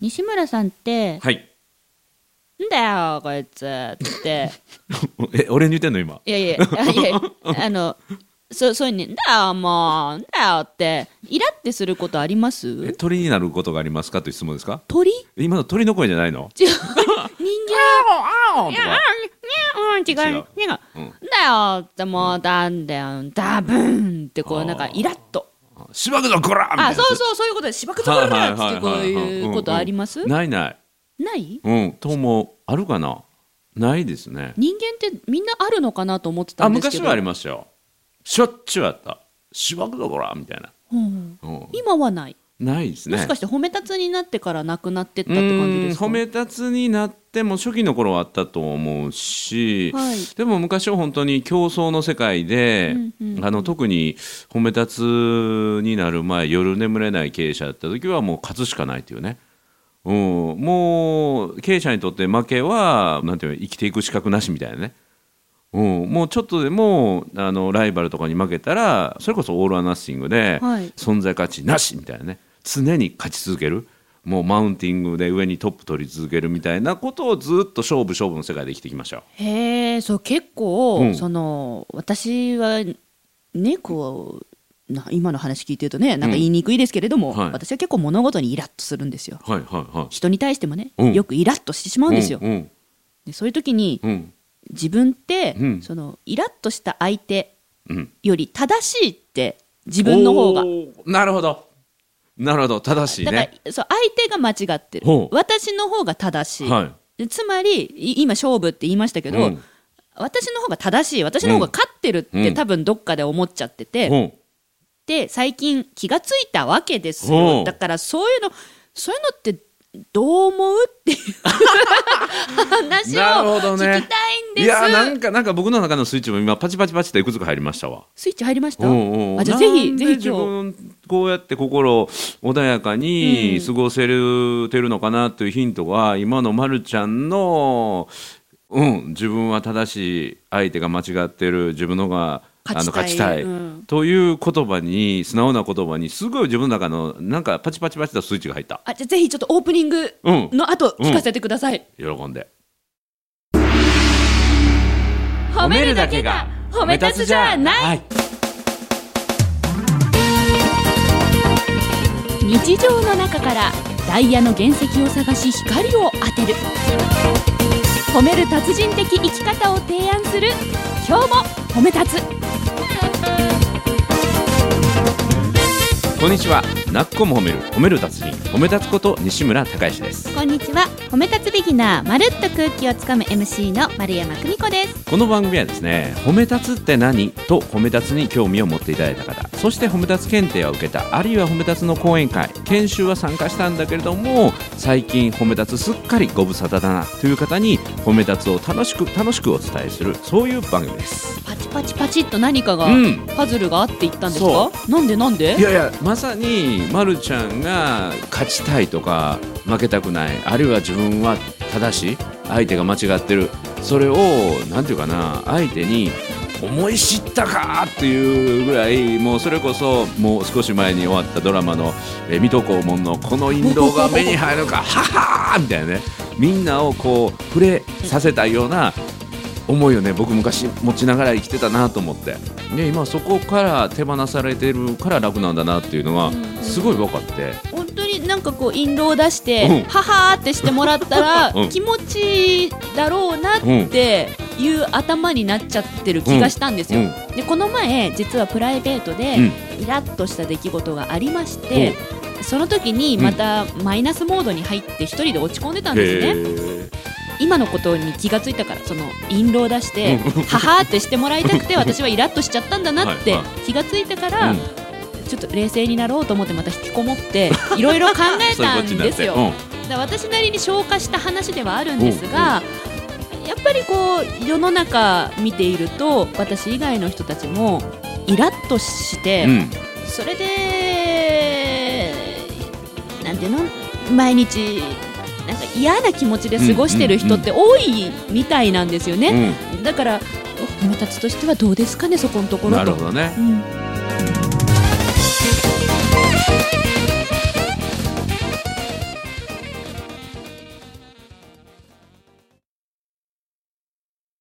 西村さんってはい。「んだよこいつ」って。え、俺に言ってんの今？いやいやあいやあのそそういうに「んだよもうんだよ」って。イラってすることありまえ、す鳥になることがありますかという質問ですか？鳥？今の鳥の声じゃないの？違う。人間？いやうん違う違う。違う。うん。だよってもうなんだよダブンってこうなんかイラッとしばくぞこらみたいなあそうそうそういうことでしばくぞこらってこうはいうことありますないない。ない？うん。ともあるかな？ないですね。人間ってみんなあるのかなと思ってたあ、んですけど昔はありましたよ。しょっちゅうあった。しばくぞこらみたいな。うんうん。今はないないですね。もしかして褒め立つになってからなくなってったって感じですか？うん褒め立つになっても初期の頃はあったと思うし、はい。でも昔は本当に競争の世界で、うんうんあの特に褒め立つになる前夜眠れない経営者だった時はもう勝つしかないというね、うん、もう経営者にとって負けはなんていうの生きていく資格なしみたいなね。うん、もうちょっとでもあのライバルとかに負けたらそれこそオール・ア・ナッシングで、はい。存在価値なしみたいなね常に勝ち続ける。もうマウンティングで上にトップ取り続けるみたいなことをずっと勝負勝負の世界で生きてきました。よ。へえそう結構、うん。その私はねこうな今の話聞いてるとねなんか言いにくいですけれども、はい。私は結構物事にイラッとするんですよ。はいはいはい。人に対してもね、うん。よくイラッとしてしまうんですよ、うんうん。でそういう時にうん。自分って、うん。そのイラッとした相手うん。より正しいって自分の方が。なるほどなるほど正しいだから、ね。そう相手が間違ってる。私の方が正しい、はい。でつまりい今勝負って言いましたけど、うん。私の方が正しい。私の方が勝ってるって、うん。多分どっかで思っちゃってて、う。んで最近気がついたわけですよ。だからそういうのそういうのってどう思うっていう話を聞きたいんです、いやなんかなんか僕の中のスイッチも今パチパチパチっていくつか入りましたわ。スイッチ入りました、あじゃあぜひぜひ今日。分こうやって心穏やかにうん。過ごせるてるのかなというヒントは今のまるちゃんの、うん、自分は正しい相手が間違ってる自分のがあの勝ちたい、うん。という言葉に素直な言葉にすごい自分の中のなんかパチパチパチとスイッチが入った。あじゃあぜひちょっとオープニングうん。の後聞かせてください、喜んで。褒めるだけが褒め立つじゃない、はい。日常の中からダイヤの原石を探し光を当てる。褒める達人的生き方を提案する。今日も褒め立つこんにちは。なっこも褒める褒める達人褒め立つこと西村孝之です。こんにちは。褒め立つビギナーまるっと空気をつかむ MC の丸山久美子です。この番組はですね褒め立つって何と褒め立つに興味を持っていただいた方そして褒め立つ検定を受けたあるいは褒め立つの講演会研修は参加したんだけれども最近褒め立つすっかりご無沙汰だなという方に褒め立つを楽しく楽しくお伝えするそういう番組です。パチパチパチっと何かが、うん。パズルがあっていったんですそか？なんでなんで？いやいやまさにまるちゃんが勝ちたいとか負けたくないあるいは自分は正しい相手が間違ってる。それをなんていうかな相手に思い知ったかっていうぐらいもうそれこそもう少し前に終わったドラマの「え水戸黄門」のこの印籠が目に入るかははーみたいなね。みんなをこう触れさせたような思いをね僕昔持ちながら生きてたなと思って。で今そこから手放されてるから楽なんだなっていうのがすごい分かって。本当になんかこう印籠を出して、うん。ははーってしてもらったら、うん。気持ちいいだろうなっていう頭になっちゃってる気がしたんですよ、うん。でこの前実はプライベートでうん。イラッとした出来事がありまして、その時にまたマイナスモードに入って一人で落ち込んでたんですね、今のことに気がついたからその印籠を出してははーってしてもらいたくて 私はイラッとしちゃったんだなって気がついてから、うん。ちょっと冷静になろうと思ってまた引きこもって いろいろ考えたんですよ。だ私なりに消化した話ではあるんですが、やっぱりこう世の中見ていると私以外の人たちもイラッとして、それでなんていうの？毎日嫌な気持ちで過ごしてる人って多いみたいなんですよね、だから友達としてはどうですかねそこのところなるほどね、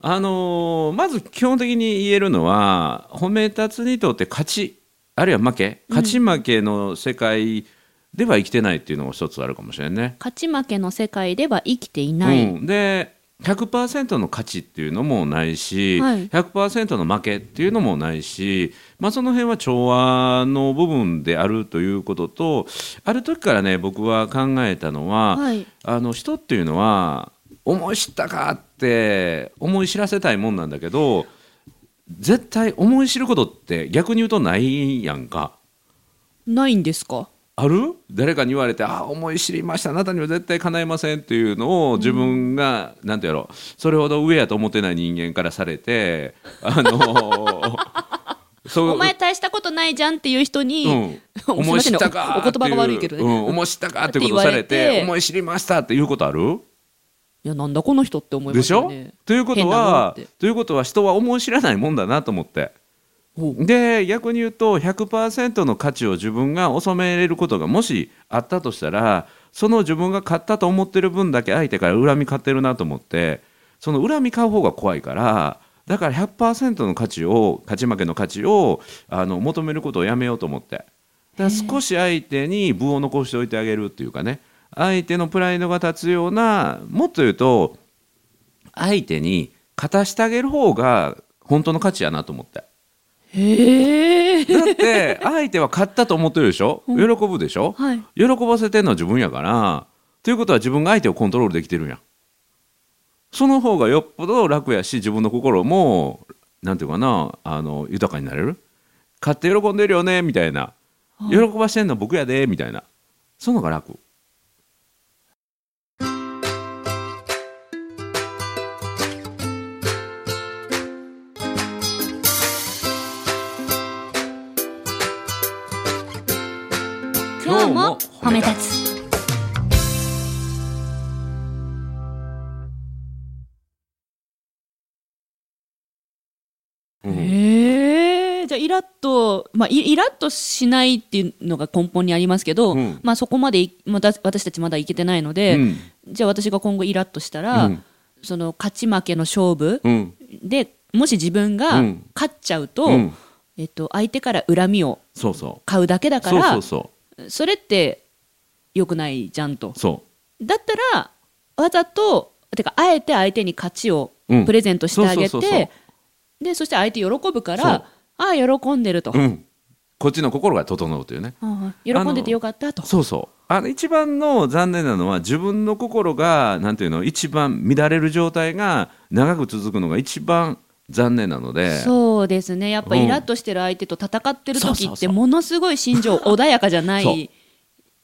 あのー、まず基本的に言えるのは褒め立つにとって勝ちあるいは負け。勝ち負けの世界では生きてないっていうのが一つあるかもしれんね。勝ち負けの世界では生きていない、うん、で100%の勝ちっていうのもないし、はい。100%の負けっていうのもないし、まあ、その辺は調和の部分であるということとある時からね僕は考えたのは、はい。あの人っていうのは思い知ったかって思い知らせたいもんなんだけど絶対思い知ることって逆に言うとないやんか。ないんですか？ある？誰かに言われて「あ思い知りました。あなたには絶対叶いません」っていうのを自分が、なんてやろそれほど上やと思ってない人間からされて あのお前大したことないじゃんっていう人に、うん、思い知ったかおお言葉が悪いけどね、うん、思い知ったかっていうことされって思い知りましたっていうことある？いやなんだこの人って思いまですしょ、よねということはということは人は思い知らないもんだなと思って。で逆に言うと100%の価値を自分が収めれることがもしあったとしたらその自分が勝ったと思ってる分だけ相手から恨み買ってるなと思ってその恨み買う方が怖いからだから100%の価値を勝ち負けの価値をあの求めることをやめようと思って。だから少し相手に分を残しておいてあげるっていうかね。相手のプライドが立つようなもっと言うと相手に勝たしてあげる方が本当の価値やなと思って。へえだって相手は勝ったと思ってるでしょ？喜ぶでしょ？はい。喜ばせてるのは自分やから。ということは自分が相手をコントロールできてるん。やその方がよっぽど楽やし自分の心もなんていうかなあの豊かになれる？勝って喜んでるよね？みたいな。喜ばしてんの僕やで？みたいな。その方が楽ラッと、まあ、イイラッとしないっていうのが根本にありますけど、うん。まあ、そこまでいまだ私たちまだいけてないので、うん。じゃあ私が今後イラッとしたら、うん。その勝ち負けの勝負うん。でもし自分がうん。勝っちゃうと、うん。えっと、相手から恨みを買うだけだからそれって良くないじゃんと。だったらわざとてかあえて相手に勝ちをうん。プレゼントしてあげてでそして相手喜ぶからああ喜んでると、う、うん、こっちの心が整うというね。喜んでてよかったと。そうそう。あの一番の残念なのは自分の心がなんていうの一番乱れる状態が長く続くのが一番残念なので。そうですね。やっぱうん。イラッとしてる相手と戦ってる時ってものすごい心情 穏やかじゃない。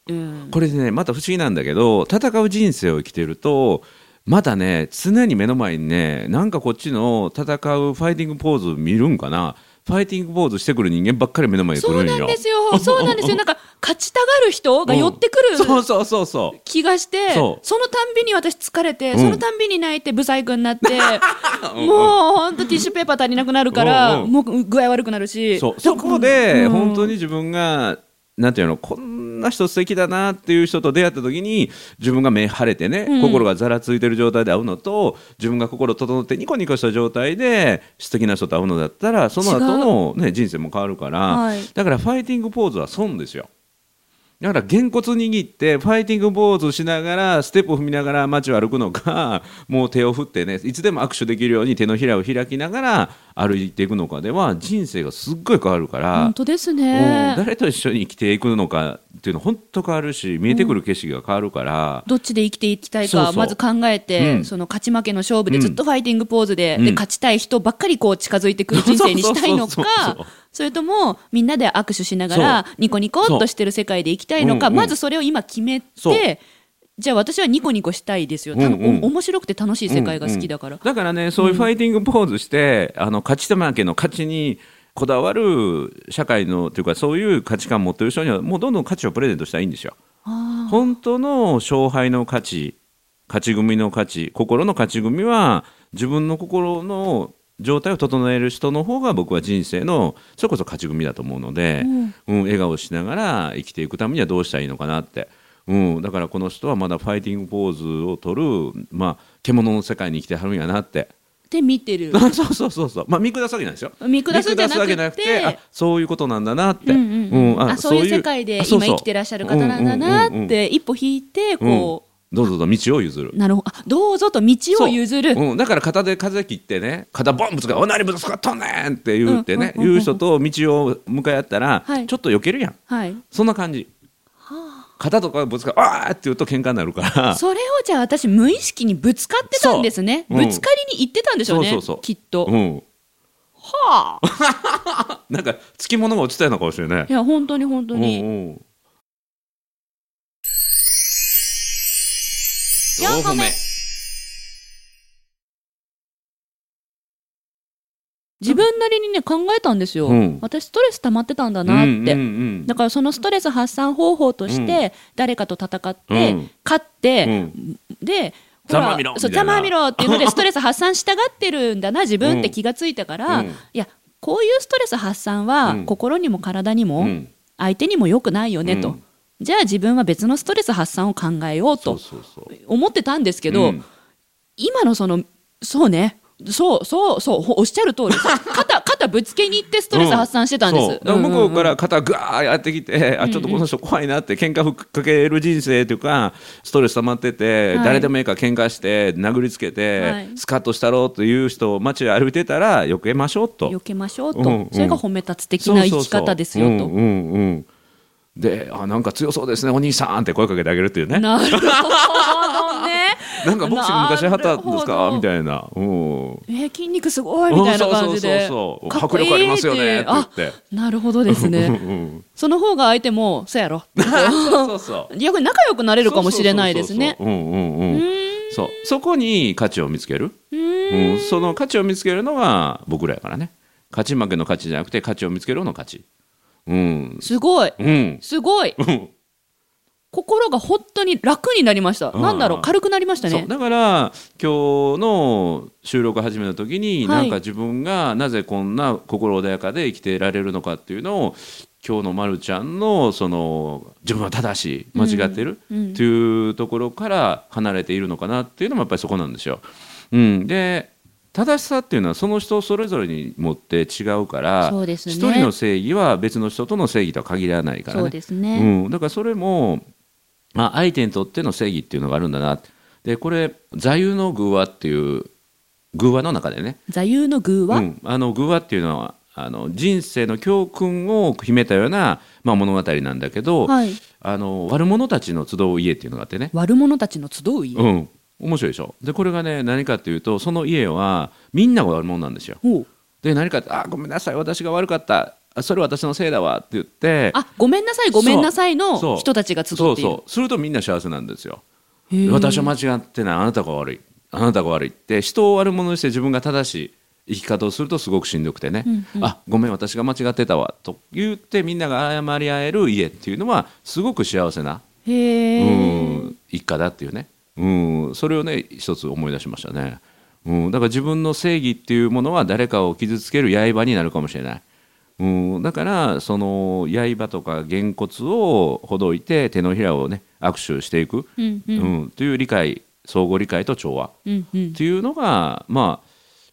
う。ん。これでねまた不思議なんだけど戦う人生を生きてるとまたね常に目の前にねなんかこっちの戦うファイティングポーズ見るんかなファイティングポーズしてくる人間ばっかり目の前に来そうるんよ。なんですよ。そうなんですよ。なんか勝ちたがる人が寄ってくる、そうそうそうそう。気がしてそそうのたんびに私疲れて、うん。そのたんびに泣いてブサイクになって もう本当ティッシュペーパー足りなくなるから、うんうん。もう具合悪くなるし。そう。そこでうん。本当に自分がなんていうのこんな人素敵だなっていう人と出会った時に自分が目晴れてね、うん。心がざらついてる状態で会うのと自分が心整ってニコニコした状態で素敵な人と会うのだったらその後のね人生も変わるから、はい。だからファイティングポーズは損ですよ。だからげんこつ握ってファイティングポーズしながらステップを踏みながら街を歩くのか もう手を振ってねいつでも握手できるように手のひらを開きながら歩いていくのかでは人生がすっごい変わるから本、当ですうんね誰と一緒に生きていくのかっていうの本当変わるし見えてくる景色が変わるから、どっちで生きていきたいかまず考えて、うん。その勝ち負けの勝負でずっとファイティングポーズで,、うん。で勝ちたい人ばっかりこう近づいてくる人生にしたいのそうそうそうそうかそれともみんなで握手しながらニコニコっとしてる世界で生きたいのか、そううんうん。まずそれを今決めてじゃあ私はニコニコしたいですよ、たうんうん。お面白くて楽しい世界が好きだから、だからねそういうファイティングポーズして、あの勝ち負けの勝ちにこだわる社会のというかそういう価値観を持ってる人にはもうどんどん価値をプレゼントしたらいいんですよ。あ本当の勝敗の価値勝ち組の価値心の勝ち組は自分の心の状態を整える人の方が僕は人生のそれこそ勝ち組だと思うので、うん。笑顔しながら生きていくためにはどうしたらいいのかなって、うん、だからこの人はまだファイティングポーズを取る、まあ、獣の世界に生きてはるんやなって、で見てる。あ そうそうそうそう。まあ見下すわけなんですよ。見下すんじゃなくてあそういうことなんだなって、うんうんうん。うんあそういう世界で今生きてらっしゃる方なんだなうんうんうんうんって一歩引いてこどうぞどうぞ道を譲る。うなるほど。あどうぞと道を譲る。うん、だから肩で風切ってね肩ボンぶつか「おなにぶつかっとんねん!」って言ってね、言う人と道を向かい合ったら、はい。ちょっと避けるやん。はい。そんな感じ。肩とかぶつか「あー!」って言うと喧嘩になるから。それをじゃあ私無意識にぶつかってたんですね。ぶつかりに行ってたんでしょうねそうそうそう。きっと。うん。はあ。なんかつきものが落ちたような顔してるね。いや本当に本当にうんうん。四歩目自分なりにね考えたんですよ、うん。私ストレス溜まってたんだなって、うんうんうんだからそのストレス発散方法として誰かと戦って、うん。勝って、うん。でほらざまみろそうざまみろっていうので ストレス発散したがってるんだな自分って気がついたから、うん。いやこういうストレス発散はうん。心にも体にもうん。相手にも良くないよねと、うんじゃあ自分は別のストレス発散を考えようと思ってたんですけど、うん。今のそのそうね。そうそうそうほおっしゃる通り。肩肩ぶつけに行ってストレス発散してたんです、向こうから肩ぐわーやってきて、あちょっとこの人怖いなって喧嘩ふっかける人生というかストレス溜まってて、はい。誰でもいいから喧嘩して殴りつけて、はい。スカッとしたろうという人を街を歩いてたら避けましょうと。避けましょうと、うんうん。それが褒め立つ的な生き方ですよと。うんうんうんであなんか強そうですねお兄さんって声かけてあげるっていうね。なるほど。ね。なんかボクシング昔やったんですか？ど。みたいな、う。ん、えー筋肉すごいみたいな感じで。うんそうそうそう迫力ありますよねって言っあて。なるほどですうんね。うんその方が相手もそうやろ。そうそう。逆に仲良くなれるかもしれないですね。そうそうそう。そううんうん。うん。そう。そこに価値を見つける、うーん。うん、その価値を見つけるのが僕らやからね。勝ち負けの価値じゃなくて価値を見つけるの価値うん。すごい。うん。すごい。うん。心が本当に楽になりました。うん。なんだろう。軽くなりましたね。だから今日の収録始めた時に、はい。なんか自分がなぜこんな心穏やかで生きていられるのかっていうのを今日のまるちゃんのその自分は正しい間違ってる、うん。っていうところから離れているのかなっていうのもやっぱりそこなんですよ。うん、で正しさっていうのはその人それぞれにもって違うからそうですね一人の正義は別の人との正義とは限らないからそうね。ですね。うん、だからそれも、まあ、相手にとっての正義っていうのがあるんだなでこれ座右の偶話っていう偶話の中でね、座右の偶話？うん、あの偶話っていうのはあの人生の教訓を秘めたような、まあ、物語なんだけど、はい。あの悪者たちの集う家っていうのがあってね、悪者たちの集う家？うん、面白いでしょ？でこれがね何かっていうとその家はみんなが悪者なんですよ。で何かってあごめんなさい私が悪かった。あそれ私のせいだわって言って。あごめんなさいごめんなさいの人たちが集って。そうそう。するとみんな幸せなんですよ。私は間違ってない。あなたが悪い。あなたが悪いって人を悪者にして自分が正しい生き方をするとすごくしんどくてね、うんうん。あごめん私が間違ってたわと言ってみんなが謝り合える家っていうのはすごく幸せな。うん一家だっていうね、うん、それをね一つ思い出しましたね、うん、だから自分の正義っていうものは誰かを傷つける刃になるかもしれない、うん、だからその刃とかげんこつをほどいて手のひらをね握手していく、うんううんん。という理解相互理解と調和。うんうん。っていうのがまあ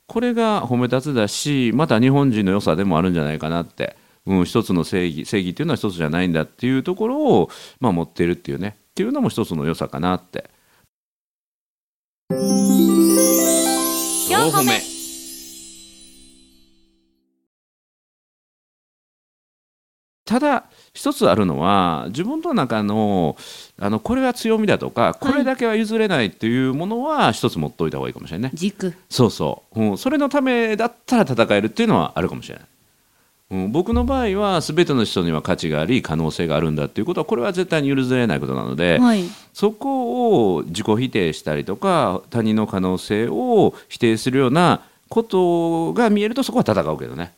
これが褒め立つだしまた日本人の良さでもあるんじゃないかなって、うん、一つの正義正義っていうのは一つじゃないんだっていうところを、まあ、持ってるっていうね。っていうのも一つの良さかなって。4歩目。ただ一つあるのは自分の中のあのこれは強みだとかこれだけは譲れないっていうものは一つ持っといた方がいいかもしれないね。軸。そうそう、うん、それのためだったら戦えるっていうのはあるかもしれない、うん、僕の場合は全ての人には価値があり可能性があるんだっていうことはこれは絶対に許せないことなので、はい。そこを自己否定したりとか他人の可能性を否定するようなことが見えるとそこは戦うけどね、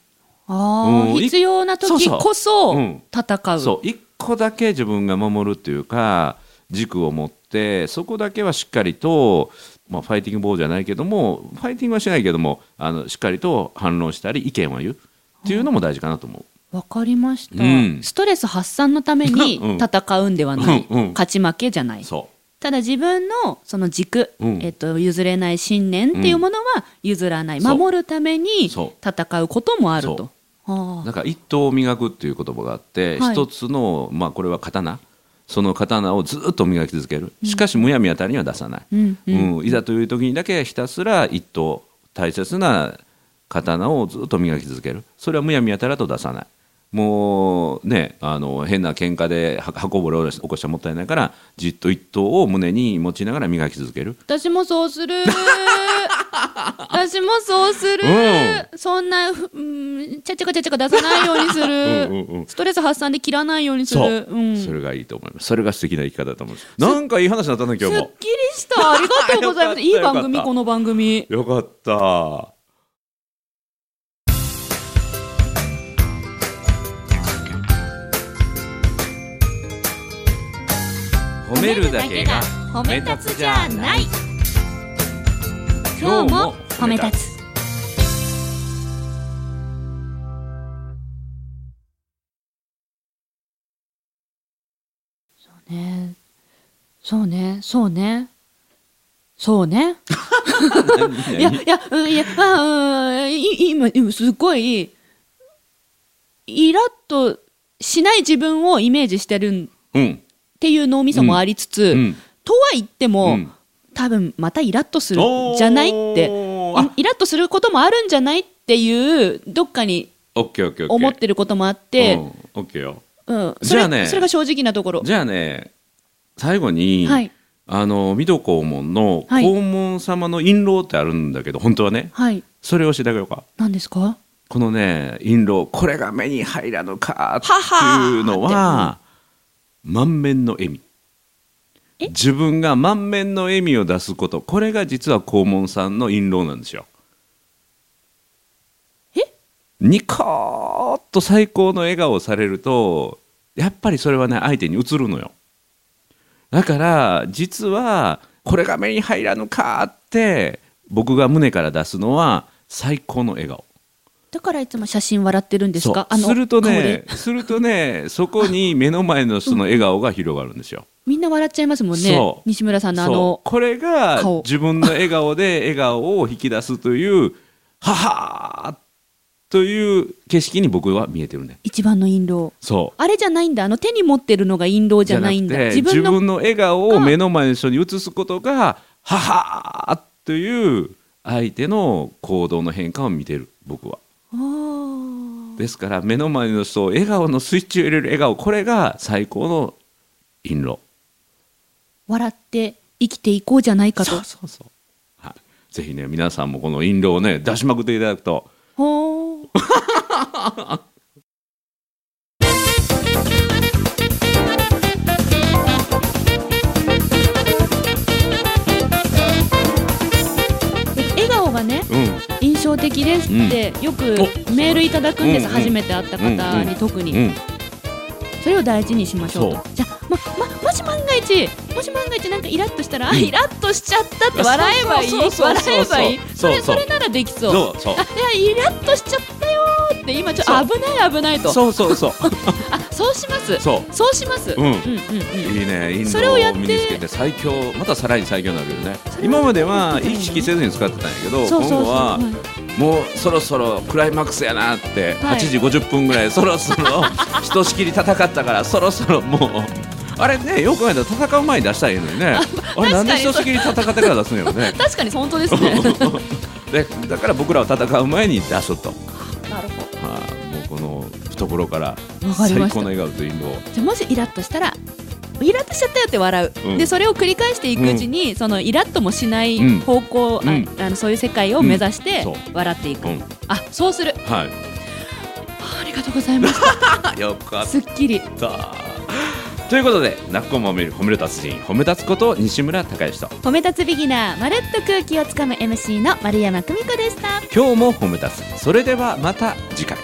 ああうん必要な時こそうん。戦う。そう。一個だけ自分が守るっていうか軸を持ってそこだけはしっかりと、まあ、ファイティングボールじゃないけどもファイティングはしないけどもあのしっかりと反論したり意見を言うっていうのも大事かなと思う。わかりました、うん。ストレス発散のために うん。戦うんではない、うんうん。勝ち負けじゃない。そただ自分のその軸、うん。えっと、譲れない信念っていうものは譲らない、守るためにそ戦うこともあるそと。はあ。なんか一刀を磨くっていう言葉があってはい。一、つのまあこれは刀。その刀をずっと磨き続ける。しかしむやみやたりには出さない、うんううん。んいざという時にだけひたすら一刀大切な刀をずっと磨き続ける。それはむやみやたらと出さない。もうねあの変な喧嘩では刃こぼれを起こしたらもったいないからじっと一刀を胸に持ちながら磨き続ける。私もそうする。私もそうする、そんなふうんちゃちゃかちゃちゃか出さないようにする。うんうんうん。ストレス発散で切らないようにすそう、るうん。それがいいと思います。それが素敵な生き方だと思います。なんかいい話になったね今日も。すっきりした。ありがとうございます。いい番組この番組。よかった褒めるだけが褒め立つじゃない。今日も褒め立つ。そうねそうね。そうね。そうね。いやいやうんいやあうんい今今すごいイラッとしない自分をイメージしてるんうんっていう脳みそもありつつ、うん。とは言っても、うん。多分またイラッとするんじゃないって。イラッとすることもあるんじゃないっていうどっかに思ってることもあって、うん。あねれそれが正直なところ。じゃあね最後に、はい。あの水戸黄門のはい。黄門様の印籠ってあるんだけど、本当はね。はい。それを教えてあげようか。何ですか？このね印籠これが目に入らぬかってははいうのは満面の笑み。え？自分が満面の笑みを出すこと。これが実は黄門さんの印籠なんですよ。え？ニコーッと最高の笑顔をされるとやっぱりそれはね相手に映るのよ。だから実はこれが目に入らぬかって僕が胸から出すのは最高の笑顔だからいつも写真笑ってるんですか？すると顔ねで、するとね、そこに目の前の人の笑顔が広がるんですよ。みんな笑っちゃいますもんね。西村さんのあそのう。これが顔。自分の笑顔で笑顔を引き出すという、ははーという景色に僕は見えてるね。一番の印籠そう。あれじゃないんだ。あの手に持ってるのが印籠じゃないんだ。自分の自分の笑顔を目の前の人に映すことが、ははーという相手の行動の変化を見てる、僕は。ですから目の前の人を笑顔のスイッチを入れる笑顔これが最高の印籠笑って生きていこうじゃないかと。そうそうそう、はい、ぜひね皆さんもこの印籠をね出しまくっていただくと。ほー 象的ですってよくメールいただくんです、初めて会った方に特に、うんそれを大事にしましょうと。じゃあ、まま、もし万が一もし万が一なんかイラッとしたら、あイラッとしちゃったって笑えばいい？笑えばいい？それそれならできそう。そう。そうあいやイラッとしちゃったよーって今ちょっと危ない危ないと。そうそうそう。あそうします？そう。そうします、うん。うんうんうんいいね印それをやって籠を身につけて最強またさらに最強になるよね。今までは意識せずに使ってたんやけどそうそうそう。今後ははいもうそろそろクライマックスやなって、はい。8時50分ぐらいそろそろ ひとしきり戦ったからそろそろもうあれねよく考えたら戦う前に出したらいいのにね。あれなんでひとしきり戦ってから出すんやろね？確かに本当ですね。でだから僕らは戦う前に出しと。った、はなるほど。あ、もうこの懐から最高の笑顔と印籠をじゃあもしイラッとしたらイラッとしちゃったよって笑う、うん。でそれを繰り返していくうちに、そのイラッともしないうん。方向、あうん。あのそういう世界を目指して笑っていく、うん。あそうする。はい。ありがとうございます。よかっすっきり。たということで「なっこも褒める褒める達人褒め立つこと西村孝之と。褒め立つビギナーまるっと空気をつかむ MC の丸山久美子でした。今日も褒め立つ。それではまた次回